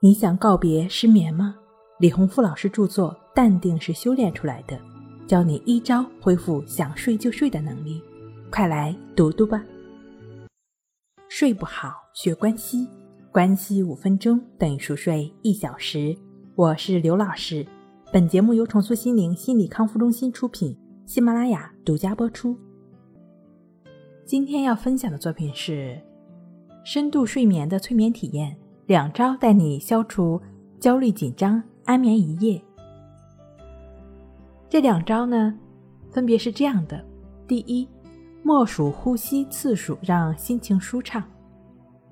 你想告别失眠吗？李洪富老师著作《淡定是修炼出来的》，教你一招恢复想睡就睡的能力，快来读读吧。睡不好学关西，关西五分钟等于熟睡一小时。我是刘老师，本节目由重塑心灵心理康复中心出品，喜马拉雅独家播出。今天要分享的作品是深度睡眠的催眠体验。两招带你消除焦虑紧张，安眠一夜。这两招呢，分别是这样的：第一，默数呼吸次数，让心情舒畅。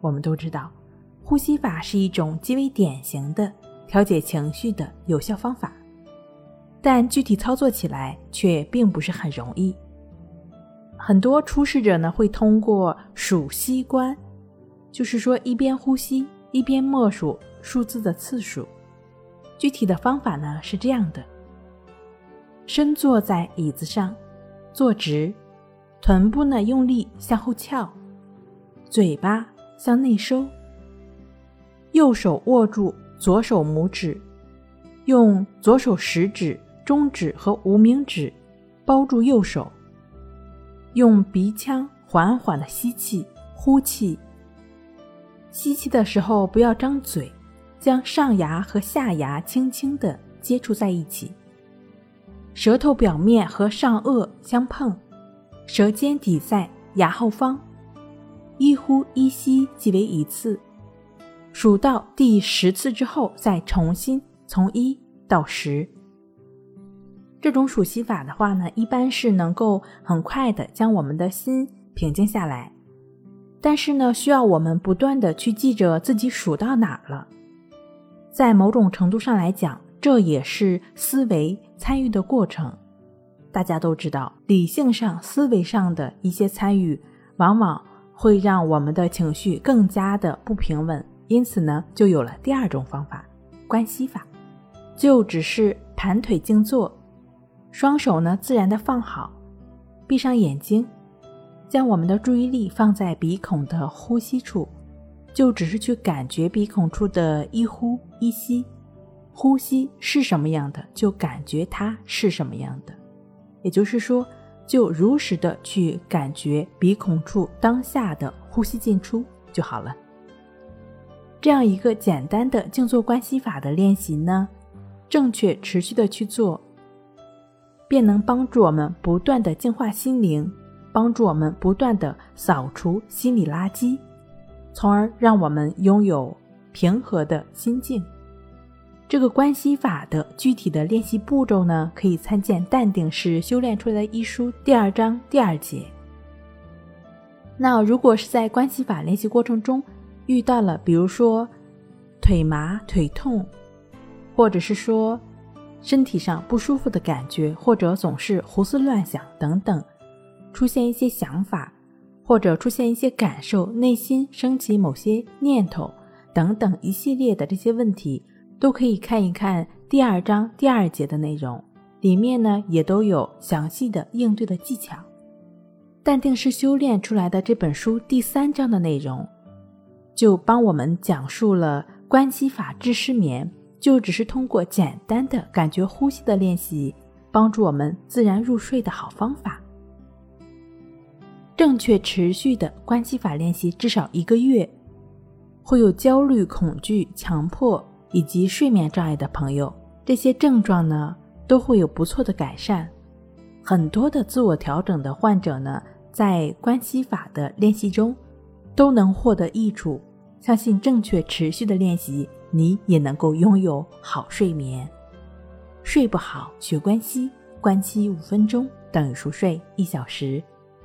我们都知道，呼吸法是一种极为典型的调节情绪的有效方法，但具体操作起来却并不是很容易。很多初试者呢，会通过数息观，就是说一边呼吸。一边默数数字的次数，具体的方法呢是这样的：身坐在椅子上，坐直，臀部呢用力向后翘，嘴巴向内收，右手握住左手拇指，用左手食指、中指和无名指包住右手，用鼻腔缓缓的吸气、呼气。吸气的时候不要张嘴，将上牙和下牙轻轻地接触在一起，舌头表面和上颚相碰，舌尖抵在牙后方，一呼一吸即为一次，数到第十次之后再重新从一到十。这种数息法的话呢，一般是能够很快的将我们的心平静下来。但是呢，需要我们不断的去记着自己数到哪了。在某种程度上来讲，这也是思维参与的过程。大家都知道，理性上、思维上的一些参与，往往会让我们的情绪更加的不平稳。因此呢，就有了第二种方法——关系法，就只是盘腿静坐，双手呢自然的放好，闭上眼睛。将我们的注意力放在鼻孔的呼吸处，就只是去感觉鼻孔处的一呼一吸，呼吸是什么样的，就感觉它是什么样的。也就是说，就如实的去感觉鼻孔处当下的呼吸进出就好了。这样一个简单的静坐观息法的练习呢，正确持续的去做，便能帮助我们不断的净化心灵。帮助我们不断的扫除心理垃圾，从而让我们拥有平和的心境。这个关系法的具体的练习步骤呢，可以参见《淡定是修炼出来的》一书第二章第二节。那如果是在关系法练习过程中遇到了，比如说腿麻、腿痛，或者是说身体上不舒服的感觉，或者总是胡思乱想等等。出现一些想法，或者出现一些感受，内心升起某些念头等等一系列的这些问题，都可以看一看第二章第二节的内容，里面呢也都有详细的应对的技巧。淡定是修炼出来的这本书第三章的内容，就帮我们讲述了关系法治失眠，就只是通过简单的感觉呼吸的练习，帮助我们自然入睡的好方法。正确持续的关系法练习至少一个月，会有焦虑、恐惧、强迫以及睡眠障碍的朋友，这些症状呢都会有不错的改善。很多的自我调整的患者呢，在关系法的练习中都能获得益处。相信正确持续的练习，你也能够拥有好睡眠。睡不好学关系，关系五分钟等于熟睡一小时。